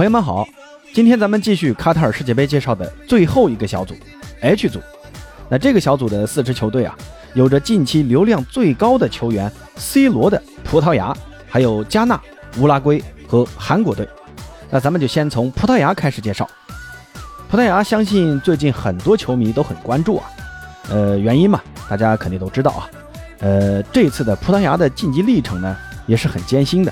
朋友们好，今天咱们继续卡塔尔世界杯介绍的最后一个小组 H 组。那这个小组的四支球队啊，有着近期流量最高的球员 C 罗的葡萄牙，还有加纳、乌拉圭和韩国队。那咱们就先从葡萄牙开始介绍。葡萄牙相信最近很多球迷都很关注啊，呃，原因嘛，大家肯定都知道啊。呃，这次的葡萄牙的晋级历程呢，也是很艰辛的。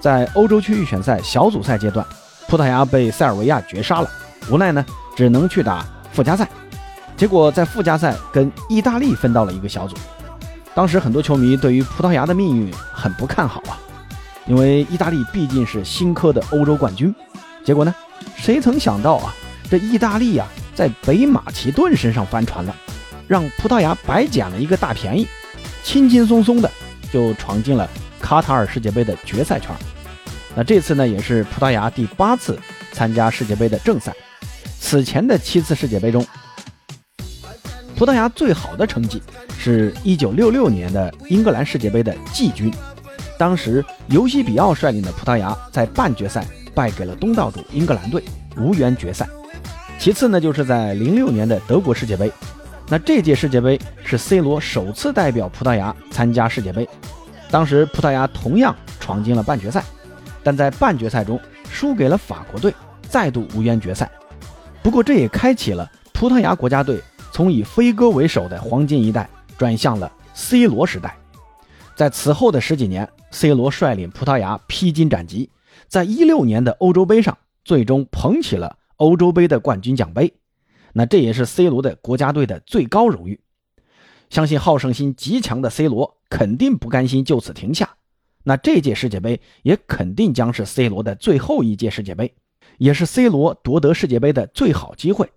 在欧洲区预选赛小组赛阶段，葡萄牙被塞尔维亚绝杀了，无奈呢，只能去打附加赛。结果在附加赛跟意大利分到了一个小组。当时很多球迷对于葡萄牙的命运很不看好啊，因为意大利毕竟是新科的欧洲冠军。结果呢，谁曾想到啊，这意大利呀，在北马其顿身上翻船了，让葡萄牙白捡了一个大便宜，轻轻松松的就闯进了卡塔尔世界杯的决赛圈。那这次呢，也是葡萄牙第八次参加世界杯的正赛。此前的七次世界杯中，葡萄牙最好的成绩是一九六六年的英格兰世界杯的季军，当时尤西比奥率领的葡萄牙在半决赛败给了东道主英格兰队，无缘决赛。其次呢，就是在零六年的德国世界杯，那这届世界杯是 C 罗首次代表葡萄牙参加世界杯，当时葡萄牙同样闯进了半决赛，但在半决赛中输给了法国队，再度无缘决赛。不过这也开启了葡萄牙国家队。从以飞哥为首的黄金一代转向了 C 罗时代，在此后的十几年，C 罗率领葡萄牙披荆斩棘，在一六年的欧洲杯上最终捧起了欧洲杯的冠军奖杯，那这也是 C 罗的国家队的最高荣誉。相信好胜心极强的 C 罗肯定不甘心就此停下，那这届世界杯也肯定将是 C 罗的最后一届世界杯，也是 C 罗夺得世界杯的最好机会。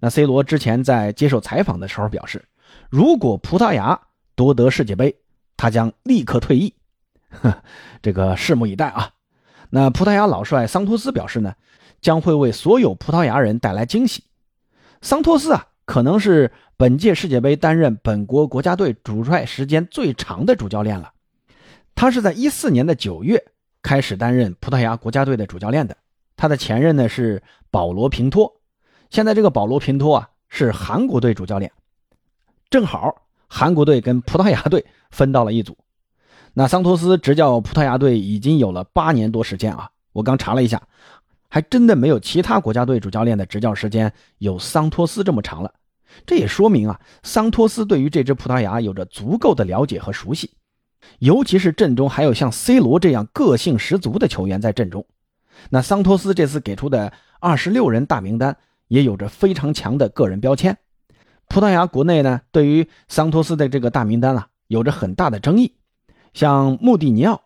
那 C 罗之前在接受采访的时候表示，如果葡萄牙夺得世界杯，他将立刻退役。这个拭目以待啊！那葡萄牙老帅桑托斯表示呢，将会为所有葡萄牙人带来惊喜。桑托斯啊，可能是本届世界杯担任本国国家队主帅时间最长的主教练了。他是在一四年的九月开始担任葡萄牙国家队的主教练的。他的前任呢是保罗平托。现在这个保罗平托啊是韩国队主教练，正好韩国队跟葡萄牙队分到了一组。那桑托斯执教葡萄牙队已经有了八年多时间啊，我刚查了一下，还真的没有其他国家队主教练的执教时间有桑托斯这么长了。这也说明啊，桑托斯对于这支葡萄牙有着足够的了解和熟悉，尤其是阵中还有像 C 罗这样个性十足的球员在阵中。那桑托斯这次给出的二十六人大名单。也有着非常强的个人标签。葡萄牙国内呢，对于桑托斯的这个大名单啊，有着很大的争议。像穆蒂尼奥、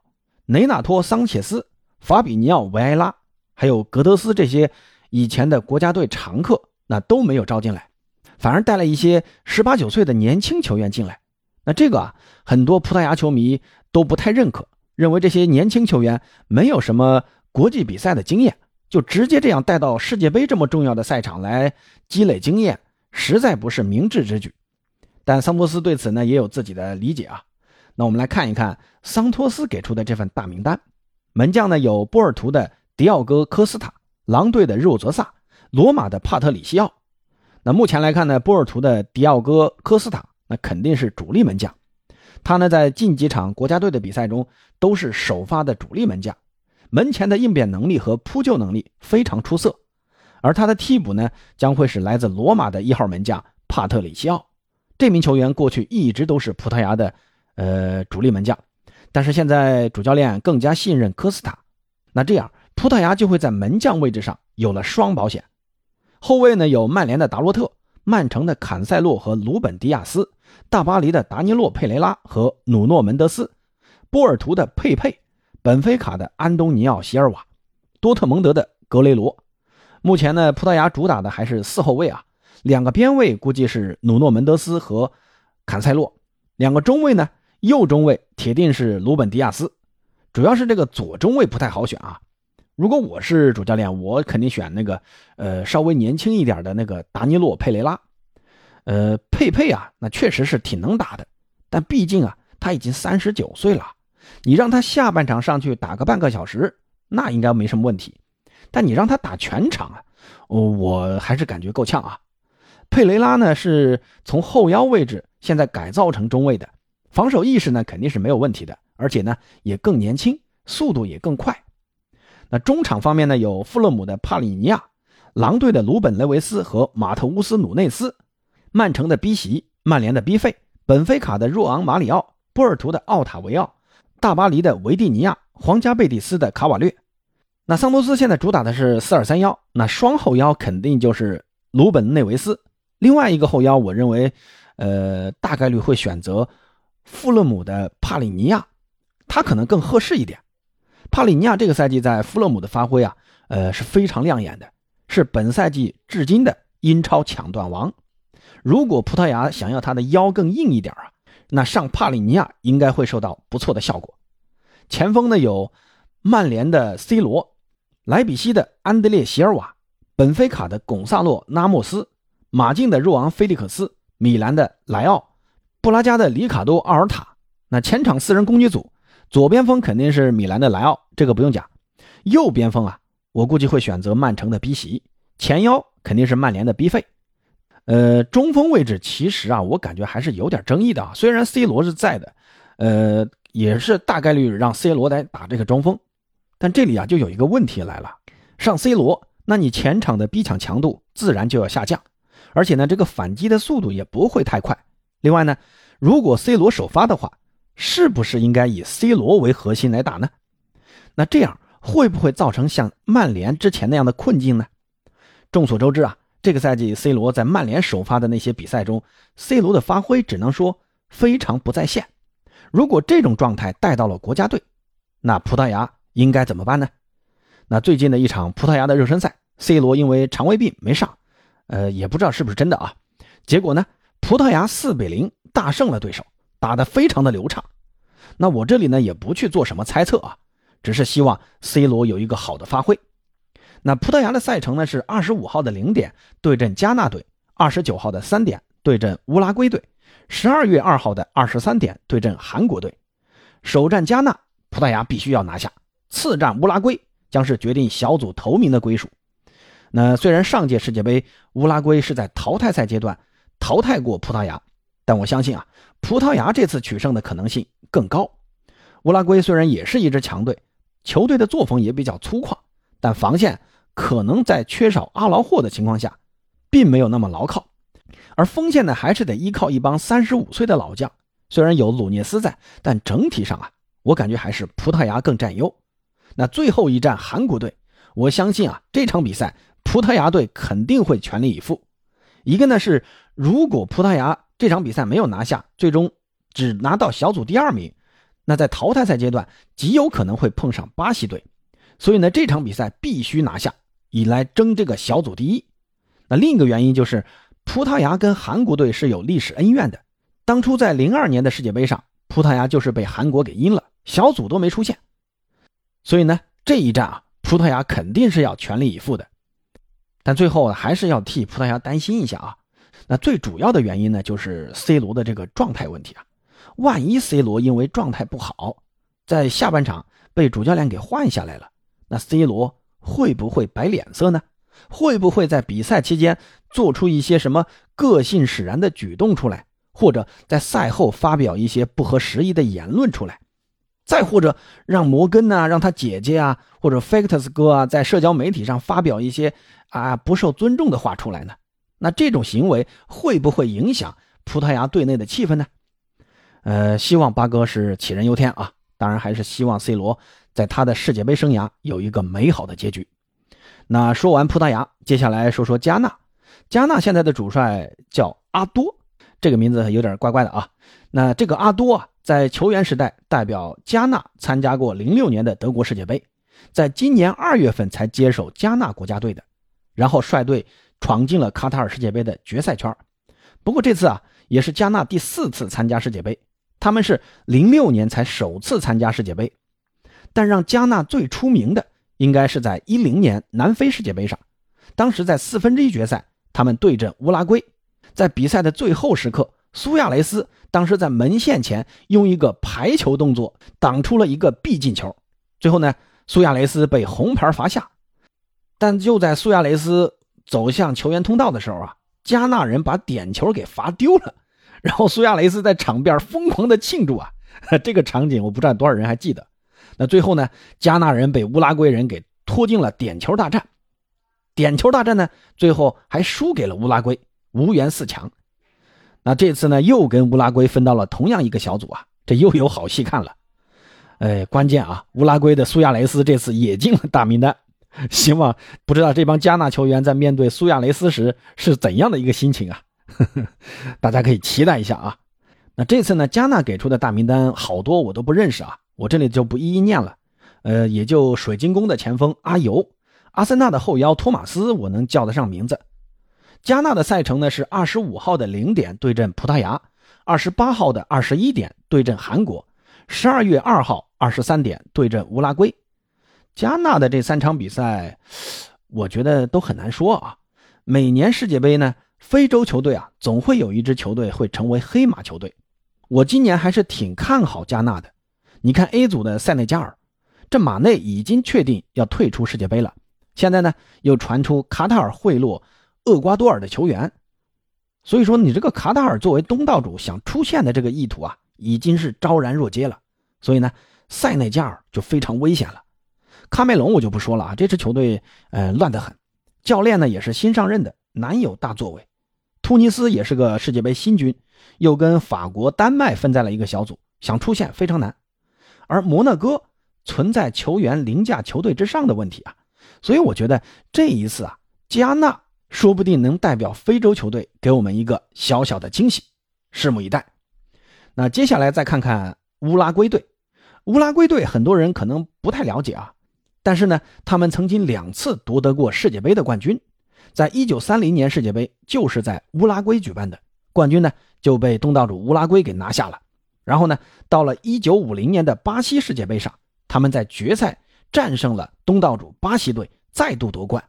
雷纳托·桑切斯、法比尼奥·维埃拉，还有格德斯这些以前的国家队常客，那都没有招进来，反而带了一些十八九岁的年轻球员进来。那这个啊，很多葡萄牙球迷都不太认可，认为这些年轻球员没有什么国际比赛的经验。就直接这样带到世界杯这么重要的赛场来积累经验，实在不是明智之举。但桑托斯对此呢也有自己的理解啊。那我们来看一看桑托斯给出的这份大名单。门将呢有波尔图的迪奥戈·科斯塔、狼队的肉泽萨、罗马的帕特里西奥。那目前来看呢，波尔图的迪奥戈·科斯塔那肯定是主力门将，他呢在近几场国家队的比赛中都是首发的主力门将。门前的应变能力和扑救能力非常出色，而他的替补呢，将会是来自罗马的一号门将帕特里西奥。这名球员过去一直都是葡萄牙的，呃，主力门将，但是现在主教练更加信任科斯塔，那这样葡萄牙就会在门将位置上有了双保险。后卫呢有曼联的达洛特、曼城的坎塞洛和鲁本迪亚斯、大巴黎的达尼洛佩雷拉和努诺门德斯、波尔图的佩佩。本菲卡的安东尼奥·席尔瓦，多特蒙德的格雷罗。目前呢，葡萄牙主打的还是四后卫啊，两个边卫估计是努诺门德斯和坎塞洛，两个中卫呢，右中卫铁定是鲁本迪亚斯，主要是这个左中卫不太好选啊。如果我是主教练，我肯定选那个呃稍微年轻一点的那个达尼洛·佩雷拉。呃，佩佩啊，那确实是挺能打的，但毕竟啊，他已经三十九岁了。你让他下半场上去打个半个小时，那应该没什么问题。但你让他打全场啊，我还是感觉够呛啊。佩雷拉呢是从后腰位置现在改造成中卫的，防守意识呢肯定是没有问题的，而且呢也更年轻，速度也更快。那中场方面呢有富勒姆的帕里尼亚、狼队的鲁本雷维斯和马特乌斯努内斯、曼城的逼席、曼联的逼费、本菲卡的若昂马里奥、波尔图的奥塔维奥、大巴黎的维蒂尼亚、皇家贝蒂斯的卡瓦略。那桑托斯现在主打的是四二三幺，那双后腰肯定就是鲁本内维斯。另外一个后腰，我认为，呃，大概率会选择富勒姆的帕里尼亚，他可能更合适一点。帕里尼亚这个赛季在富勒姆的发挥啊，呃，是非常亮眼的，是本赛季至今的英超抢断王。如果葡萄牙想要他的腰更硬一点啊，那上帕里尼亚应该会受到不错的效果。前锋呢有曼联的 C 罗。莱比锡的安德烈·席尔瓦，本菲卡的贡萨洛·拉莫斯，马竞的若昂·菲利克斯，米兰的莱奥，布拉加的里卡多·奥尔塔。那前场四人攻击组，左边锋肯定是米兰的莱奥，这个不用讲。右边锋啊，我估计会选择曼城的逼席。前腰肯定是曼联的逼费。呃，中锋位置其实啊，我感觉还是有点争议的啊。虽然 C 罗是在的，呃，也是大概率让 C 罗来打这个中锋。但这里啊，就有一个问题来了，上 C 罗，那你前场的逼抢强度自然就要下降，而且呢，这个反击的速度也不会太快。另外呢，如果 C 罗首发的话，是不是应该以 C 罗为核心来打呢？那这样会不会造成像曼联之前那样的困境呢？众所周知啊，这个赛季 C 罗在曼联首发的那些比赛中，C 罗的发挥只能说非常不在线。如果这种状态带到了国家队，那葡萄牙。应该怎么办呢？那最近的一场葡萄牙的热身赛，C 罗因为肠胃病没上，呃，也不知道是不是真的啊。结果呢，葡萄牙四比零大胜了对手，打得非常的流畅。那我这里呢也不去做什么猜测啊，只是希望 C 罗有一个好的发挥。那葡萄牙的赛程呢是二十五号的零点对阵加纳队，二十九号的三点对阵乌拉圭队，十二月二号的二十三点对阵韩国队。首战加纳，葡萄牙必须要拿下。次战乌拉圭将是决定小组头名的归属。那虽然上届世界杯乌拉圭是在淘汰赛阶段淘汰过葡萄牙，但我相信啊，葡萄牙这次取胜的可能性更高。乌拉圭虽然也是一支强队，球队的作风也比较粗犷，但防线可能在缺少阿劳霍的情况下，并没有那么牢靠。而锋线呢，还是得依靠一帮三十五岁的老将。虽然有鲁涅斯在，但整体上啊，我感觉还是葡萄牙更占优。那最后一战韩国队，我相信啊，这场比赛葡萄牙队肯定会全力以赴。一个呢是，如果葡萄牙这场比赛没有拿下，最终只拿到小组第二名，那在淘汰赛阶段极有可能会碰上巴西队。所以呢，这场比赛必须拿下，以来争这个小组第一。那另一个原因就是，葡萄牙跟韩国队是有历史恩怨的。当初在零二年的世界杯上，葡萄牙就是被韩国给阴了，小组都没出现。所以呢，这一战啊，葡萄牙肯定是要全力以赴的，但最后还是要替葡萄牙担心一下啊。那最主要的原因呢，就是 C 罗的这个状态问题啊。万一 C 罗因为状态不好，在下半场被主教练给换下来了，那 C 罗会不会摆脸色呢？会不会在比赛期间做出一些什么个性使然的举动出来，或者在赛后发表一些不合时宜的言论出来？再或者让摩根呐，让他姐姐啊，或者 Factus 哥啊，在社交媒体上发表一些啊不受尊重的话出来呢？那这种行为会不会影响葡萄牙队内的气氛呢？呃，希望八哥是杞人忧天啊！当然还是希望 C 罗在他的世界杯生涯有一个美好的结局。那说完葡萄牙，接下来说说加纳。加纳现在的主帅叫阿多，这个名字有点怪怪的啊。那这个阿多啊。在球员时代，代表加纳参加过零六年的德国世界杯，在今年二月份才接手加纳国家队的，然后率队闯进了卡塔尔世界杯的决赛圈。不过这次啊，也是加纳第四次参加世界杯，他们是零六年才首次参加世界杯。但让加纳最出名的，应该是在一零年南非世界杯上，当时在四分之一决赛，他们对阵乌拉圭，在比赛的最后时刻。苏亚雷斯当时在门线前用一个排球动作挡出了一个必进球，最后呢，苏亚雷斯被红牌罚下。但就在苏亚雷斯走向球员通道的时候啊，加纳人把点球给罚丢了，然后苏亚雷斯在场边疯狂的庆祝啊，这个场景我不知道多少人还记得。那最后呢，加纳人被乌拉圭人给拖进了点球大战，点球大战呢，最后还输给了乌拉圭，无缘四强。那这次呢，又跟乌拉圭分到了同样一个小组啊，这又有好戏看了。哎，关键啊，乌拉圭的苏亚雷斯这次也进了大名单。希望不知道这帮加纳球员在面对苏亚雷斯时是怎样的一个心情啊？大家可以期待一下啊。那这次呢，加纳给出的大名单好多我都不认识啊，我这里就不一一念了。呃，也就水晶宫的前锋阿尤，阿森纳的后腰托马斯，我能叫得上名字。加纳的赛程呢是二十五号的零点对阵葡萄牙，二十八号的二十一点对阵韩国，十二月二号二十三点对阵乌拉圭。加纳的这三场比赛，我觉得都很难说啊。每年世界杯呢，非洲球队啊总会有一支球队会成为黑马球队。我今年还是挺看好加纳的。你看 A 组的塞内加尔，这马内已经确定要退出世界杯了，现在呢又传出卡塔尔贿赂。厄瓜多尔的球员，所以说你这个卡塔尔作为东道主想出线的这个意图啊，已经是昭然若揭了。所以呢，塞内加尔就非常危险了。喀麦隆我就不说了啊，这支球队呃乱得很，教练呢也是新上任的，难有大作为。突尼斯也是个世界杯新军，又跟法国、丹麦分在了一个小组，想出线非常难。而摩纳哥存在球员凌驾球队之上的问题啊，所以我觉得这一次啊，加纳。说不定能代表非洲球队给我们一个小小的惊喜，拭目以待。那接下来再看看乌拉圭队。乌拉圭队很多人可能不太了解啊，但是呢，他们曾经两次夺得过世界杯的冠军。在一九三零年世界杯就是在乌拉圭举办的，冠军呢就被东道主乌拉圭给拿下了。然后呢，到了一九五零年的巴西世界杯上，他们在决赛战胜了东道主巴西队，再度夺冠。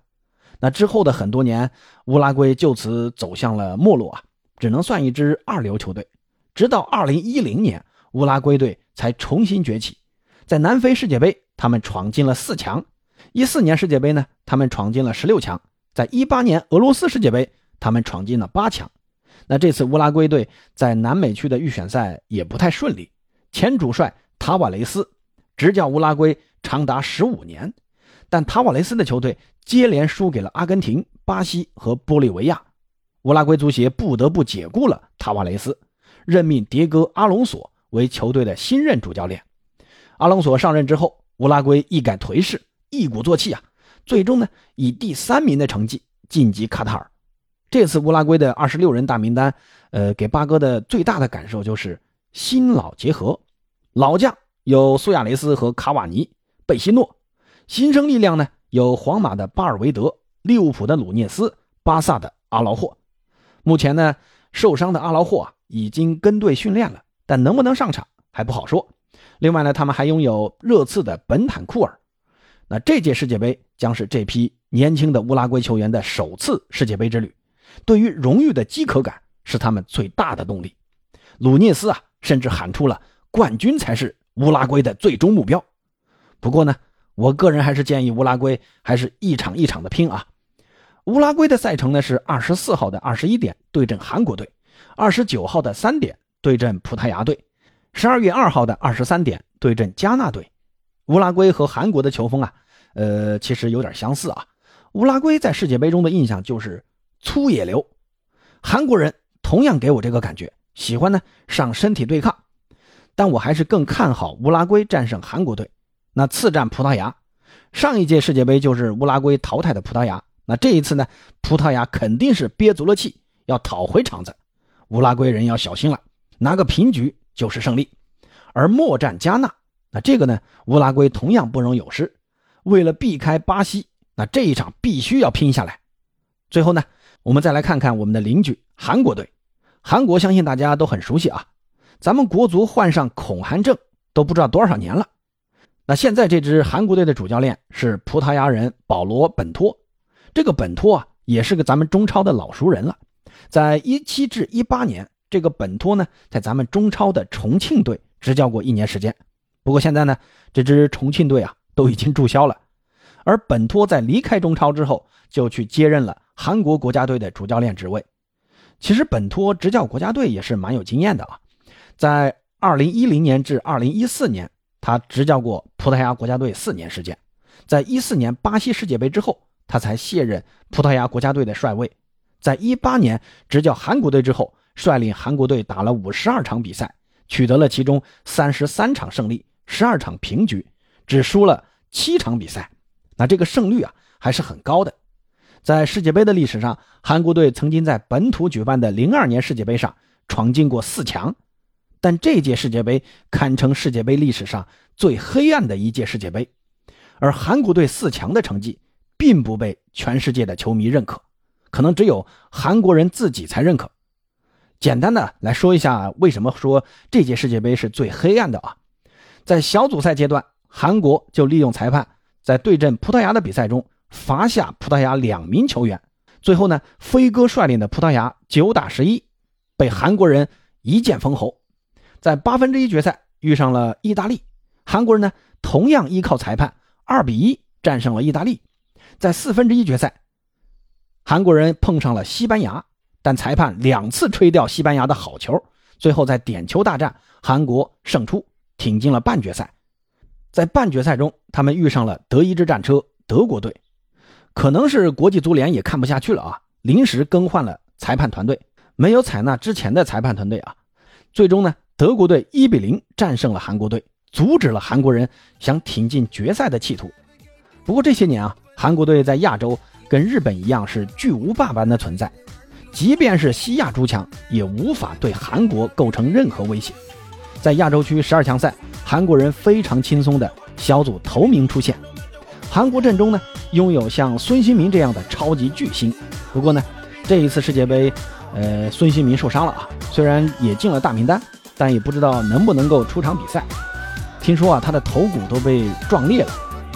那之后的很多年，乌拉圭就此走向了没落啊，只能算一支二流球队。直到2010年，乌拉圭队才重新崛起。在南非世界杯，他们闯进了四强；一四年世界杯呢，他们闯进了十六强；在一八年俄罗斯世界杯，他们闯进了八强。那这次乌拉圭队在南美区的预选赛也不太顺利，前主帅塔瓦雷斯执教乌拉圭长达十五年。但塔瓦雷斯的球队接连输给了阿根廷、巴西和玻利维亚，乌拉圭足协不得不解雇了塔瓦雷斯，任命迭戈·阿隆索为球队的新任主教练。阿隆索上任之后，乌拉圭一改颓势，一鼓作气啊，最终呢以第三名的成绩晋级卡塔尔。这次乌拉圭的二十六人大名单，呃，给巴哥的最大的感受就是新老结合，老将有苏亚雷斯和卡瓦尼、贝西诺。新生力量呢，有皇马的巴尔韦德、利物浦的鲁涅斯、巴萨的阿劳霍。目前呢，受伤的阿劳霍啊已经跟队训练了，但能不能上场还不好说。另外呢，他们还拥有热刺的本坦库尔。那这届世界杯将是这批年轻的乌拉圭球员的首次世界杯之旅，对于荣誉的饥渴感是他们最大的动力。鲁涅斯啊，甚至喊出了冠军才是乌拉圭的最终目标。不过呢。我个人还是建议乌拉圭还是一场一场的拼啊。乌拉圭的赛程呢是二十四号的二十一点对阵韩国队，二十九号的三点对阵葡萄牙队，十二月二号的二十三点对阵加纳队。乌拉圭和韩国的球风啊，呃，其实有点相似啊。乌拉圭在世界杯中的印象就是粗野流，韩国人同样给我这个感觉，喜欢呢上身体对抗，但我还是更看好乌拉圭战胜韩国队。那次战葡萄牙，上一届世界杯就是乌拉圭淘汰的葡萄牙。那这一次呢，葡萄牙肯定是憋足了气要讨回场子，乌拉圭人要小心了，拿个平局就是胜利。而末战加纳，那这个呢，乌拉圭同样不容有失。为了避开巴西，那这一场必须要拼下来。最后呢，我们再来看看我们的邻居韩国队。韩国相信大家都很熟悉啊，咱们国足患上恐韩症都不知道多少年了。那现在这支韩国队的主教练是葡萄牙人保罗·本托，这个本托啊也是个咱们中超的老熟人了。在一七至一八年，这个本托呢在咱们中超的重庆队执教过一年时间。不过现在呢，这支重庆队啊都已经注销了。而本托在离开中超之后，就去接任了韩国国家队的主教练职位。其实本托执教国家队也是蛮有经验的啊，在2010年至2014年，他执教过葡萄牙国家队四年时间，在一四年巴西世界杯之后，他才卸任葡萄牙国家队的帅位。在一八年执教韩国队之后，率领韩国队打了五十二场比赛，取得了其中三十三场胜利，十二场平局，只输了七场比赛。那这个胜率啊还是很高的。在世界杯的历史上，韩国队曾经在本土举办的零二年世界杯上闯进过四强，但这届世界杯堪称世界杯历史上最黑暗的一届世界杯。而韩国队四强的成绩并不被全世界的球迷认可。可能只有韩国人自己才认可。简单的来说一下，为什么说这届世界杯是最黑暗的啊？在小组赛阶段，韩国就利用裁判在对阵葡萄牙的比赛中罚下葡萄牙两名球员，最后呢，飞哥率领的葡萄牙九打十一，被韩国人一剑封喉。在八分之一决赛遇上了意大利，韩国人呢同样依靠裁判二比一战胜了意大利。在四分之一决赛。韩国人碰上了西班牙，但裁判两次吹掉西班牙的好球，最后在点球大战，韩国胜出，挺进了半决赛。在半决赛中，他们遇上了德意志战车德国队，可能是国际足联也看不下去了啊，临时更换了裁判团队，没有采纳之前的裁判团队啊。最终呢，德国队一比零战胜了韩国队，阻止了韩国人想挺进决赛的企图。不过这些年啊，韩国队在亚洲。跟日本一样是巨无霸般的存在，即便是西亚诸强也无法对韩国构成任何威胁。在亚洲区十二强赛，韩国人非常轻松的小组头名出现。韩国阵中呢拥有像孙兴民这样的超级巨星。不过呢，这一次世界杯，呃，孙兴民受伤了啊，虽然也进了大名单，但也不知道能不能够出场比赛。听说啊，他的头骨都被撞裂了，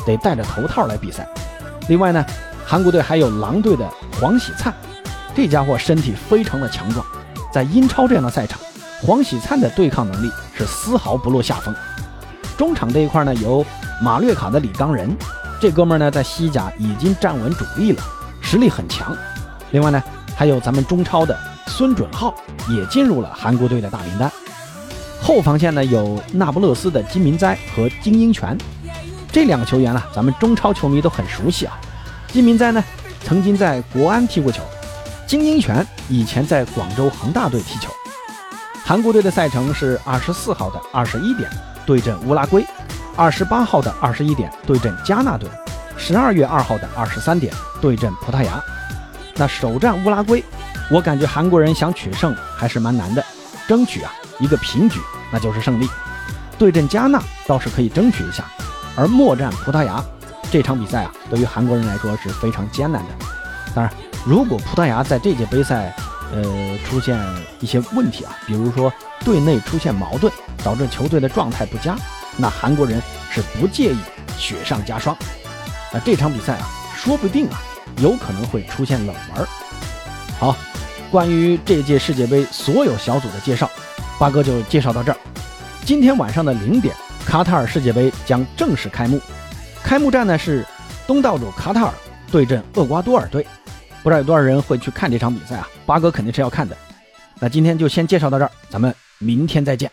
得戴着头套来比赛。另外呢。韩国队还有狼队的黄喜灿，这家伙身体非常的强壮，在英超这样的赛场，黄喜灿的对抗能力是丝毫不落下风。中场这一块呢，有马略卡的李刚仁，这哥们呢在西甲已经站稳主力了，实力很强。另外呢，还有咱们中超的孙准浩也进入了韩国队的大名单。后防线呢有那不勒斯的金明哉和金英权，这两个球员啊，咱们中超球迷都很熟悉啊。金明哉呢，曾经在国安踢过球；金英权以前在广州恒大队踢球。韩国队的赛程是二十四号的二十一点对阵乌拉圭，二十八号的二十一点对阵加纳队，十二月二号的二十三点对阵葡萄牙。那首战乌拉圭，我感觉韩国人想取胜还是蛮难的，争取啊一个平局那就是胜利。对阵加纳倒是可以争取一下，而末战葡萄牙。这场比赛啊，对于韩国人来说是非常艰难的。当然，如果葡萄牙在这届杯赛，呃，出现一些问题啊，比如说队内出现矛盾，导致球队的状态不佳，那韩国人是不介意雪上加霜。那这场比赛啊，说不定啊，有可能会出现冷门。好，关于这届世界杯所有小组的介绍，八哥就介绍到这儿。今天晚上的零点，卡塔尔世界杯将正式开幕。开幕战呢是东道主卡塔尔对阵厄瓜多尔队，不知道有多少人会去看这场比赛啊？八哥肯定是要看的。那今天就先介绍到这儿，咱们明天再见。